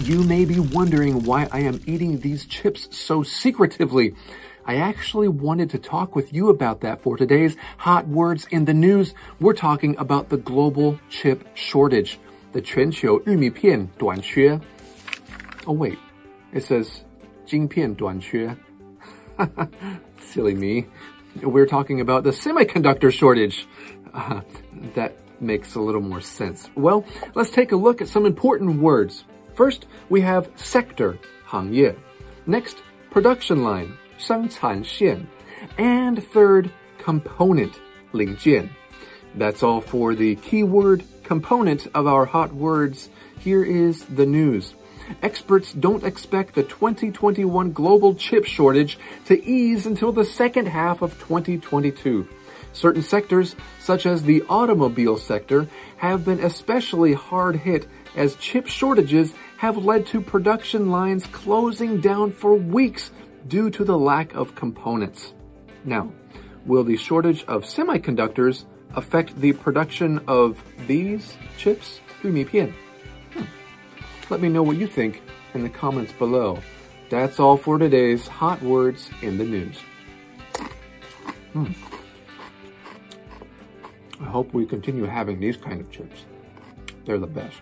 You may be wondering why I am eating these chips so secretively. I actually wanted to talk with you about that for today's Hot Words in the News. We're talking about the global chip shortage, the 全球玉米片短缺. Oh wait, it says 晶片短缺. Silly me. We're talking about the semiconductor shortage. Uh, that makes a little more sense. Well, let's take a look at some important words. First, we have sector, 行业. Next, production line, 生产线. And third, component, 零件. That's all for the keyword component of our hot words. Here is the news. Experts don't expect the 2021 global chip shortage to ease until the second half of 2022. Certain sectors, such as the automobile sector, have been especially hard hit as chip shortages have led to production lines closing down for weeks due to the lack of components. Now, will the shortage of semiconductors affect the production of these chips? 玉米片. Hmm. Let me know what you think in the comments below. That's all for today's hot words in the news. Hmm. I hope we continue having these kind of chips. They're the best.